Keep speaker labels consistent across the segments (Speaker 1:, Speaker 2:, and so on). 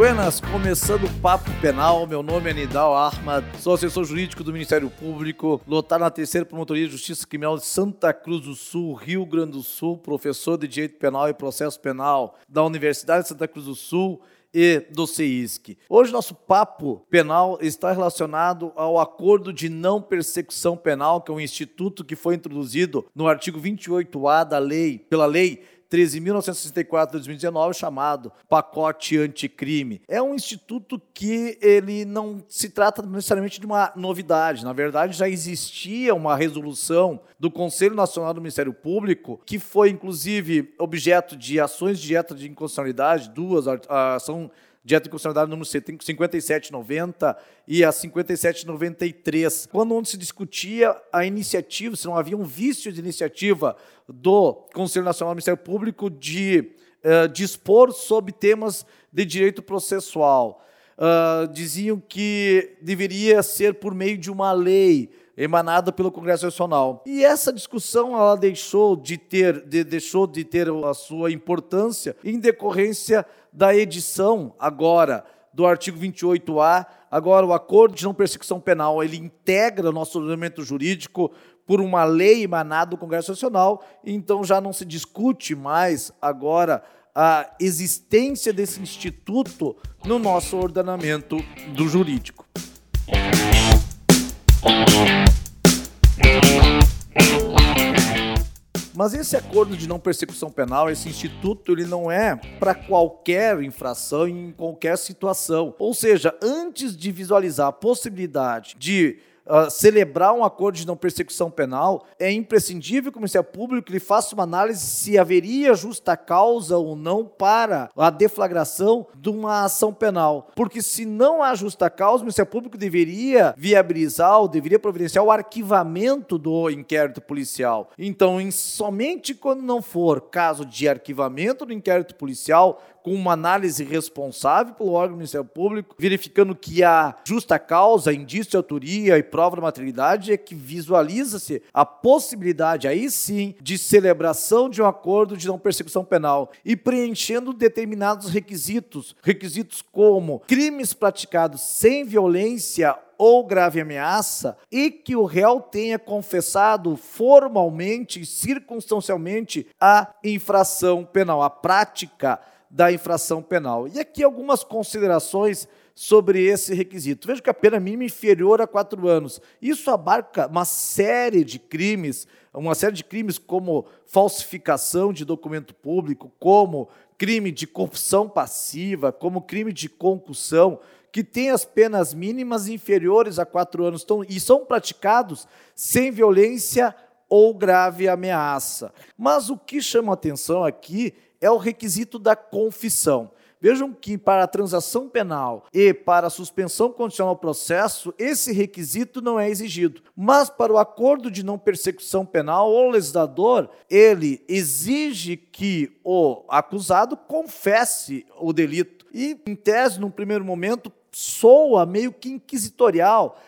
Speaker 1: Buenas, começando o Papo Penal. Meu nome é Nidal Ahmad, sou assessor jurídico do Ministério Público, lotar na terceira Promotoria de Justiça Criminal de Santa Cruz do Sul, Rio Grande do Sul, professor de Direito Penal e Processo Penal da Universidade de Santa Cruz do Sul e do CEISC. Hoje nosso papo penal está relacionado ao acordo de não persecução penal, que é um instituto que foi introduzido no artigo 28A da lei, pela lei 13.964 de 2019, chamado Pacote Anticrime. É um instituto que ele não se trata necessariamente de uma novidade. Na verdade, já existia uma resolução do Conselho Nacional do Ministério Público, que foi, inclusive, objeto de ações direta de inconstitucionalidade, duas, a ação Dieta de Constitucionalidade número 5790 e a 5793, quando onde se discutia a iniciativa, se não havia um vício de iniciativa do Conselho Nacional do Ministério Público de uh, dispor sobre temas de direito processual. Uh, diziam que deveria ser por meio de uma lei emanada pelo Congresso Nacional. E essa discussão ela deixou de ter, de, deixou de ter a sua importância em decorrência da edição agora do artigo 28A, agora o acordo de não persecução penal, ele integra o nosso ordenamento jurídico por uma lei emanada do Congresso Nacional, então já não se discute mais agora a existência desse instituto no nosso ordenamento do jurídico. Mas esse acordo de não persecução penal, esse instituto, ele não é para qualquer infração em qualquer situação. Ou seja, antes de visualizar a possibilidade de uh, celebrar um acordo de não persecução penal, é imprescindível que o Ministério Público ele faça uma análise se haveria justa causa ou não para a deflagração de uma ação penal. Porque se não há justa causa, o Ministério Público deveria viabilizar ou deveria providenciar o arquivamento do inquérito policial. Então, em, somente quando não for caso de arquivamento do inquérito policial, com uma análise responsável pelo órgão do Ministério Público, verificando que há justa causa, indício de autoria e prova da maternidade, é que visualiza-se a possibilidade, aí sim, de celebração de um acordo de não persecução penal e preenchendo determinados requisitos, requisitos como crimes praticados sem violência ou grave ameaça e que o réu tenha confessado formalmente e circunstancialmente a infração penal, a prática da infração penal. E aqui algumas considerações sobre esse requisito. Veja que a pena mínima é inferior a quatro anos. Isso abarca uma série de crimes, uma série de crimes como falsificação de documento público, como crime de corrupção passiva, como crime de concussão, que tem as penas mínimas inferiores a quatro anos então, e são praticados sem violência ou grave ameaça. Mas o que chama atenção aqui é o requisito da confissão. Vejam que para a transação penal e para a suspensão condicional do processo, esse requisito não é exigido. Mas para o acordo de não persecução penal, o legislador, ele exige que o acusado confesse o delito. E, em tese, num primeiro momento, soa meio que inquisitorial,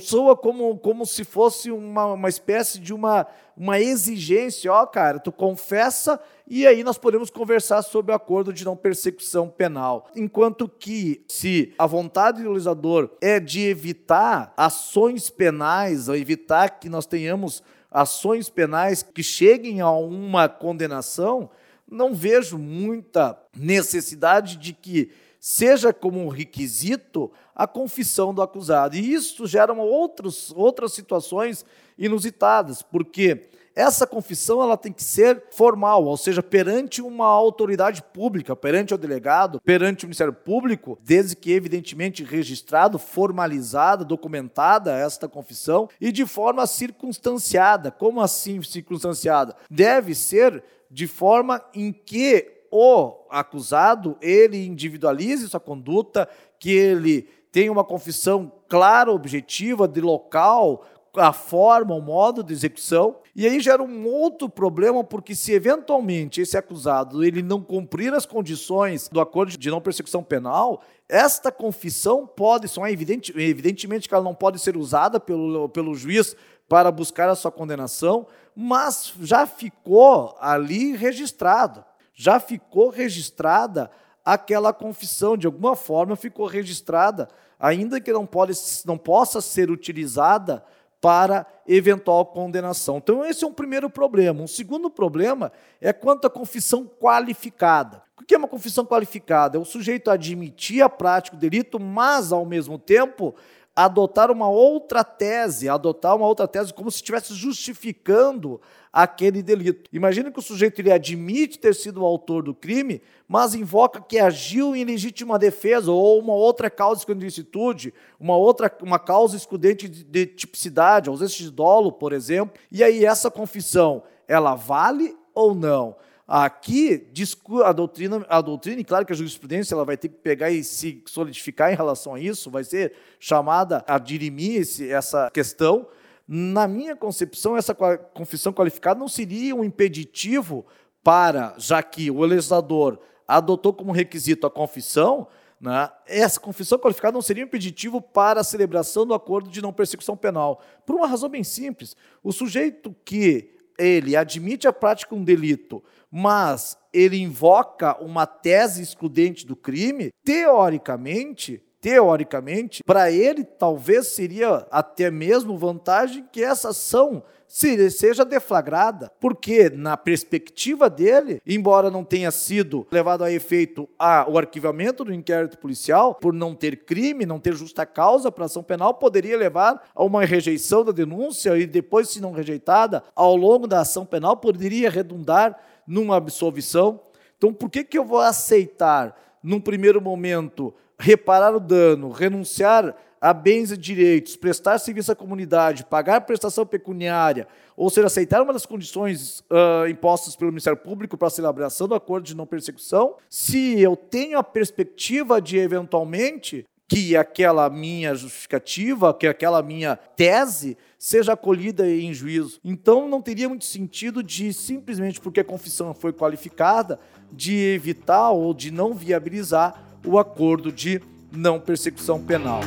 Speaker 1: soa como, como se fosse uma, uma espécie de uma, uma exigência, ó, cara, tu confessa e aí nós podemos conversar sobre o acordo de não persecução penal. Enquanto que, se a vontade do legislador é de evitar ações penais, ou evitar que nós tenhamos ações penais que cheguem a uma condenação, não vejo muita necessidade de que seja como um requisito a confissão do acusado. E isso gera outros, outras situações inusitadas, porque essa confissão ela tem que ser formal, ou seja, perante uma autoridade pública, perante o delegado, perante o Ministério Público, desde que evidentemente registrado, formalizada, documentada esta confissão e de forma circunstanciada. Como assim circunstanciada? Deve ser de forma em que o acusado ele individualize sua conduta, que ele tenha uma confissão clara, objetiva, de local, a forma, o modo de execução. E aí gera um outro problema, porque se eventualmente esse acusado ele não cumprir as condições do acordo de não persecução penal, esta confissão pode, só é evidente, evidentemente que ela não pode ser usada pelo, pelo juiz para buscar a sua condenação, mas já ficou ali registrado, já ficou registrada aquela confissão, de alguma forma ficou registrada, ainda que não, pode, não possa ser utilizada para eventual condenação. Então, esse é um primeiro problema. Um segundo problema é quanto à confissão qualificada. O que é uma confissão qualificada? É o sujeito admitir a prática do delito, mas, ao mesmo tempo, adotar uma outra tese, adotar uma outra tese como se estivesse justificando aquele delito. Imagina que o sujeito ele admite ter sido o autor do crime, mas invoca que agiu em legítima defesa ou uma outra causa de ilicitude, uma outra uma causa excludente de, de tipicidade, ausência de dolo, por exemplo. E aí essa confissão, ela vale ou não? Aqui, a doutrina, a doutrina, e claro que a jurisprudência ela vai ter que pegar e se solidificar em relação a isso, vai ser chamada a dirimir esse, essa questão. Na minha concepção, essa confissão qualificada não seria um impeditivo para, já que o legislador adotou como requisito a confissão, né, essa confissão qualificada não seria um impeditivo para a celebração do acordo de não persecução penal. Por uma razão bem simples. O sujeito que ele admite a prática de um delito, mas ele invoca uma tese excludente do crime, teoricamente, teoricamente, para ele talvez seria até mesmo vantagem que essa ação seja deflagrada, porque na perspectiva dele, embora não tenha sido levado a efeito a, o arquivamento do inquérito policial, por não ter crime, não ter justa causa para ação penal, poderia levar a uma rejeição da denúncia e depois, se não rejeitada, ao longo da ação penal, poderia redundar numa absolvição. Então, por que, que eu vou aceitar, num primeiro momento, reparar o dano, renunciar a bens e direitos, prestar serviço à comunidade, pagar prestação pecuniária, ou seja, aceitar uma das condições uh, impostas pelo Ministério Público para a celebração do acordo de não persecução, se eu tenho a perspectiva de, eventualmente, que aquela minha justificativa, que aquela minha tese seja acolhida em juízo. Então não teria muito sentido de simplesmente porque a confissão foi qualificada de evitar ou de não viabilizar o acordo de não persecução penal.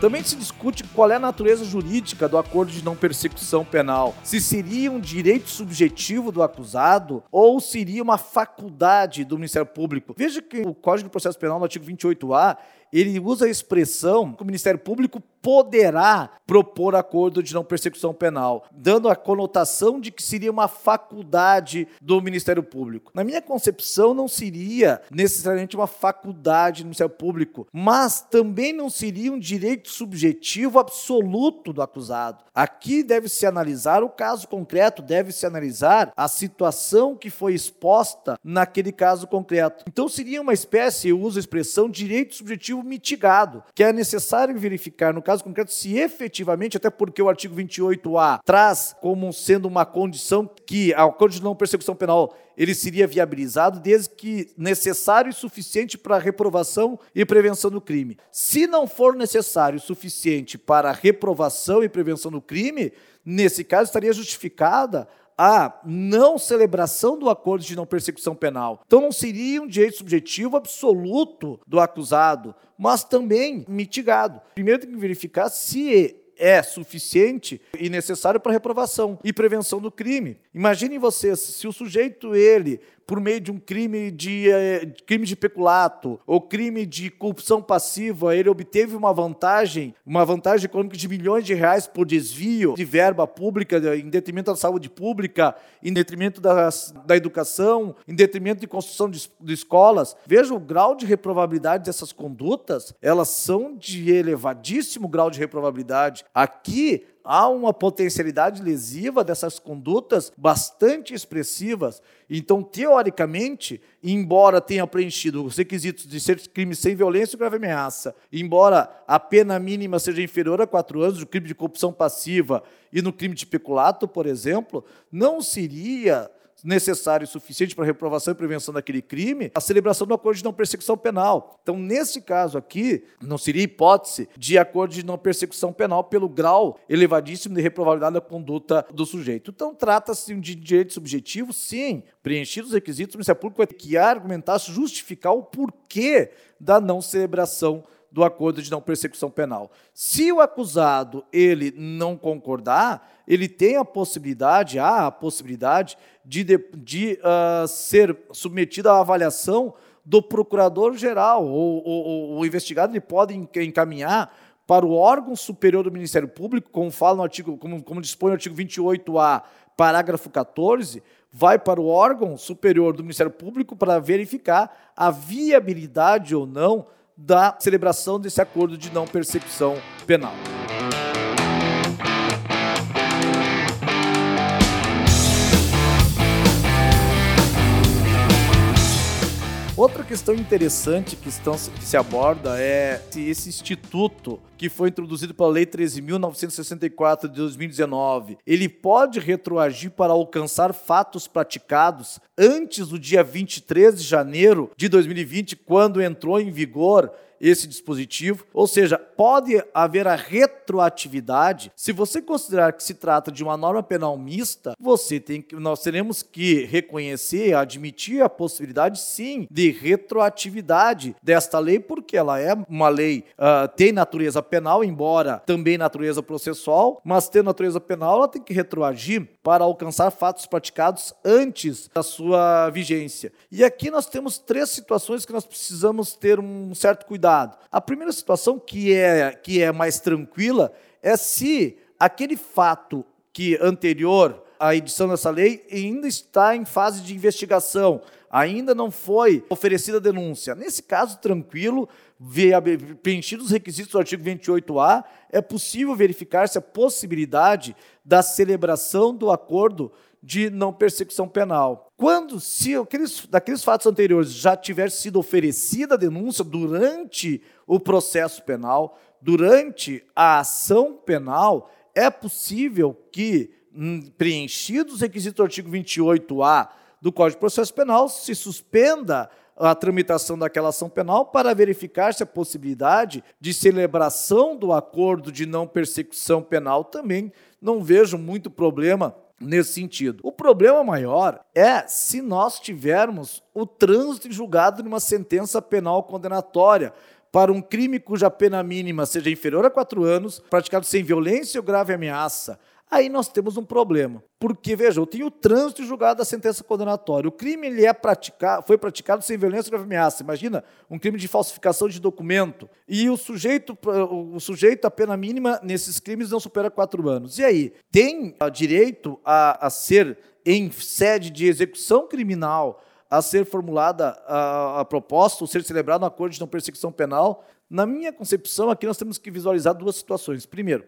Speaker 1: Também se discute qual é a natureza jurídica do acordo de não persecução penal. Se seria um direito subjetivo do acusado ou seria uma faculdade do Ministério Público. Veja que o Código de Processo Penal, no artigo 28A, ele usa a expressão que o Ministério Público poderá propor acordo de não persecução penal, dando a conotação de que seria uma faculdade do Ministério Público. Na minha concepção, não seria necessariamente uma faculdade do Ministério Público, mas também não seria um direito subjetivo absoluto do acusado. Aqui deve-se analisar o caso concreto, deve-se analisar a situação que foi exposta naquele caso concreto. Então, seria uma espécie, eu uso a expressão, direito subjetivo mitigado, que é necessário verificar, no caso concreto, se efetivamente, até porque o artigo 28A traz como sendo uma condição que a acordo de não persecução penal ele seria viabilizado desde que necessário e suficiente para a reprovação e prevenção do crime. Se não for necessário e suficiente para a reprovação e prevenção do crime, nesse caso estaria justificada a não celebração do acordo de não persecução penal. Então não seria um direito subjetivo absoluto do acusado, mas também mitigado. Primeiro tem que verificar se é suficiente e necessário para reprovação e prevenção do crime. Imaginem vocês, se o sujeito ele por meio de um crime de, eh, crime de peculato ou crime de corrupção passiva, ele obteve uma vantagem, uma vantagem econômica de milhões de reais por desvio de verba pública em detrimento da saúde pública, em detrimento das, da educação, em detrimento de construção de, de escolas. Veja o grau de reprovabilidade dessas condutas, elas são de elevadíssimo grau de reprovabilidade. Aqui há uma potencialidade lesiva dessas condutas bastante expressivas. Então, teoricamente, embora tenha preenchido os requisitos de ser crime sem violência e grave ameaça, embora a pena mínima seja inferior a quatro anos no crime de corrupção passiva e no crime de peculato, por exemplo, não seria necessário e suficiente para a reprovação e prevenção daquele crime, a celebração do acordo de não persecução penal. Então, nesse caso aqui, não seria hipótese de acordo de não persecução penal pelo grau elevadíssimo de reprovabilidade da conduta do sujeito. Então, trata-se de direito subjetivo, sim, preenchidos os requisitos, o Ministério Público vai que argumentar, justificar o porquê da não celebração do acordo de não persecução penal. Se o acusado ele não concordar, ele tem a possibilidade, há a possibilidade de, de, de uh, ser submetido à avaliação do procurador-geral. O, o investigado ele pode encaminhar para o órgão superior do Ministério Público, como fala no artigo, como, como dispõe o artigo 28A, parágrafo 14, vai para o órgão superior do Ministério Público para verificar a viabilidade ou não da celebração desse acordo de não persecução penal. Outra questão interessante que, estão, que se aborda é se esse instituto que foi introduzido pela Lei 13.964 de 2019, ele pode retroagir para alcançar fatos praticados antes do dia 23 de janeiro de 2020, quando entrou em vigor esse dispositivo, ou seja, pode haver a retroatividade. Se você considerar que se trata de uma norma penal mista, você tem que, nós teremos que reconhecer, admitir a possibilidade, sim, de retroatividade desta lei, porque ela é uma lei, uh, tem natureza penal, embora também natureza processual, mas tem natureza penal, ela tem que retroagir para alcançar fatos praticados antes da sua vigência. E aqui nós temos três situações que nós precisamos ter um certo cuidado. A primeira situação que é, que é mais tranquila é se aquele fato que anterior à edição dessa lei ainda está em fase de investigação, ainda não foi oferecida denúncia. Nesse caso, tranquilo, preenchidos os requisitos do artigo 28A, é possível verificar se a possibilidade da celebração do acordo de não persecução penal. Quando, se aqueles, daqueles fatos anteriores já tiver sido oferecida a denúncia durante o processo penal, durante a ação penal, é possível que, hum, preenchidos os requisitos do artigo 28A do Código de Processo Penal, se suspenda a tramitação daquela ação penal para verificar se a possibilidade de celebração do acordo de não persecução penal também não vejo muito problema nesse sentido. O problema maior é se nós tivermos o trânsito julgado numa sentença penal condenatória para um crime cuja pena mínima seja inferior a quatro anos, praticado sem violência ou grave ameaça, aí nós temos um problema. Porque, veja, eu tenho o trânsito julgado da sentença condenatória. O crime ele é praticado, foi praticado sem violência ou ameaça. Imagina um crime de falsificação de documento. E o sujeito, o sujeito, a pena mínima nesses crimes não supera quatro anos. E aí, tem direito a, a ser, em sede de execução criminal, a ser formulada a, a proposta, ou ser celebrado um acordo de não perseguição penal? Na minha concepção, aqui nós temos que visualizar duas situações. Primeiro,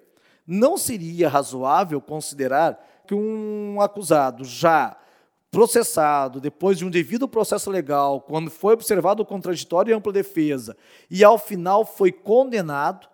Speaker 1: não seria razoável considerar que um acusado já processado, depois de um devido processo legal, quando foi observado o contraditório e ampla defesa, e ao final foi condenado,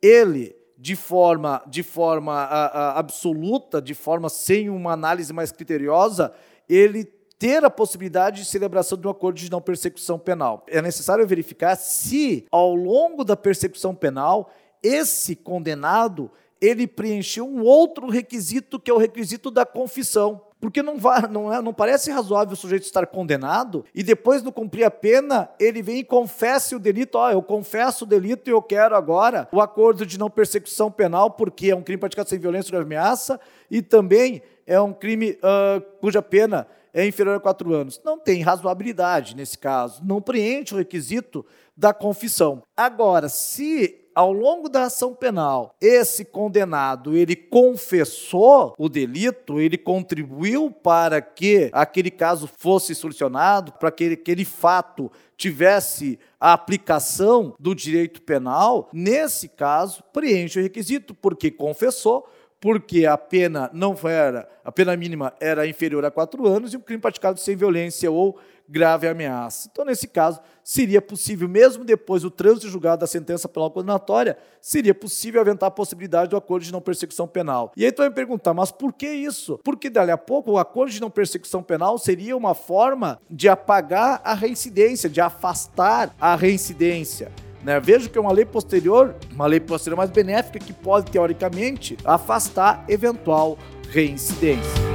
Speaker 1: ele, de forma, de forma a, a, absoluta, de forma sem uma análise mais criteriosa, ele ter a possibilidade de celebração de um acordo de não persecução penal. É necessário verificar se, ao longo da persecução penal, esse condenado ele preencheu um outro requisito, que é o requisito da confissão. Porque não, vai, não, é, não parece razoável o sujeito estar condenado e depois de cumprir a pena, ele vem e confessa o delito. Ó, oh, eu confesso o delito e eu quero agora o acordo de não persecução penal, porque é um crime praticado sem violência ou ameaça e também é um crime uh, cuja pena é inferior a quatro anos. Não tem razoabilidade nesse caso, não preenche o requisito da confissão. Agora, se ao longo da ação penal, esse condenado ele confessou o delito, ele contribuiu para que aquele caso fosse solucionado, para que aquele fato tivesse a aplicação do direito penal, nesse caso, preenche o requisito, porque confessou, porque a pena não era, a pena mínima era inferior a quatro anos e o crime praticado sem violência ou grave ameaça. Então, nesse caso, seria possível, mesmo depois do trânsito julgado da sentença penal condenatória, seria possível aventar a possibilidade do acordo de não persecução penal. E aí tu vai me perguntar, mas por que isso? Porque dali a pouco o acordo de não persecução penal seria uma forma de apagar a reincidência, de afastar a reincidência. Né? Vejo que é uma lei posterior, uma lei posterior mais benéfica que pode, teoricamente, afastar eventual reincidência.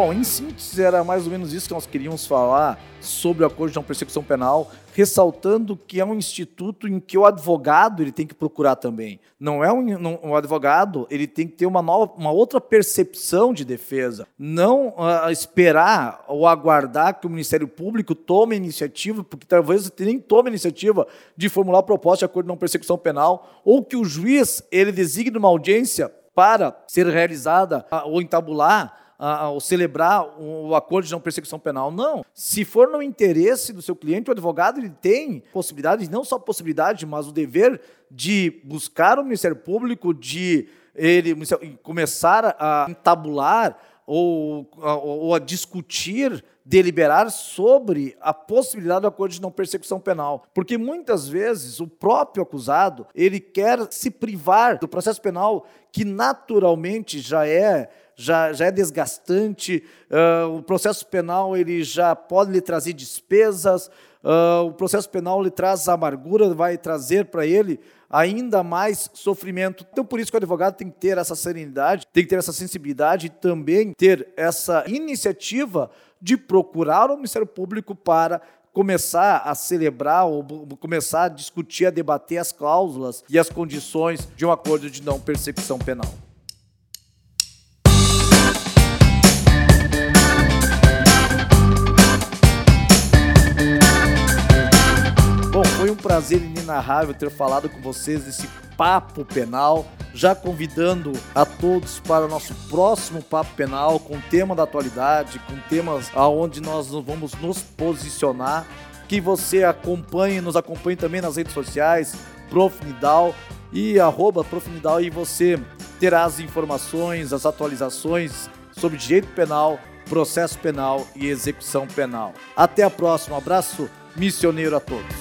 Speaker 1: Bom, em síntese, era mais ou menos isso que nós queríamos falar sobre o acordo de não persecução penal, ressaltando que é um instituto em que o advogado ele tem que procurar também. Não é um, um, um advogado, ele tem que ter uma, nova, uma outra percepção de defesa. Não uh, esperar ou aguardar que o Ministério Público tome iniciativa, porque talvez ele nem tome iniciativa de formular proposta de acordo de não persecução penal, ou que o juiz ele designe uma audiência para ser realizada uh, ou entabular ao celebrar o acordo de não persecução penal. Não. Se for no interesse do seu cliente, o advogado ele tem possibilidade, não só possibilidade, mas o dever de buscar o Ministério Público, de ele começar a entabular ou, ou a discutir, deliberar sobre a possibilidade do acordo de não persecução penal. Porque muitas vezes o próprio acusado ele quer se privar do processo penal que naturalmente já é já, já é desgastante, uh, o processo penal ele já pode lhe trazer despesas, uh, o processo penal lhe traz amargura, vai trazer para ele ainda mais sofrimento. Então, por isso que o advogado tem que ter essa serenidade, tem que ter essa sensibilidade e também ter essa iniciativa de procurar o Ministério Público para começar a celebrar ou começar a discutir, a debater as cláusulas e as condições de um acordo de não persecução penal. Prazer inenarrável ter falado com vocês nesse papo penal, já convidando a todos para o nosso próximo papo penal com tema da atualidade, com temas aonde nós vamos nos posicionar. Que você acompanhe, nos acompanhe também nas redes sociais, Profnidal e arroba Profnidal e você terá as informações, as atualizações sobre direito penal, processo penal e execução penal. Até a próxima, abraço missioneiro a todos.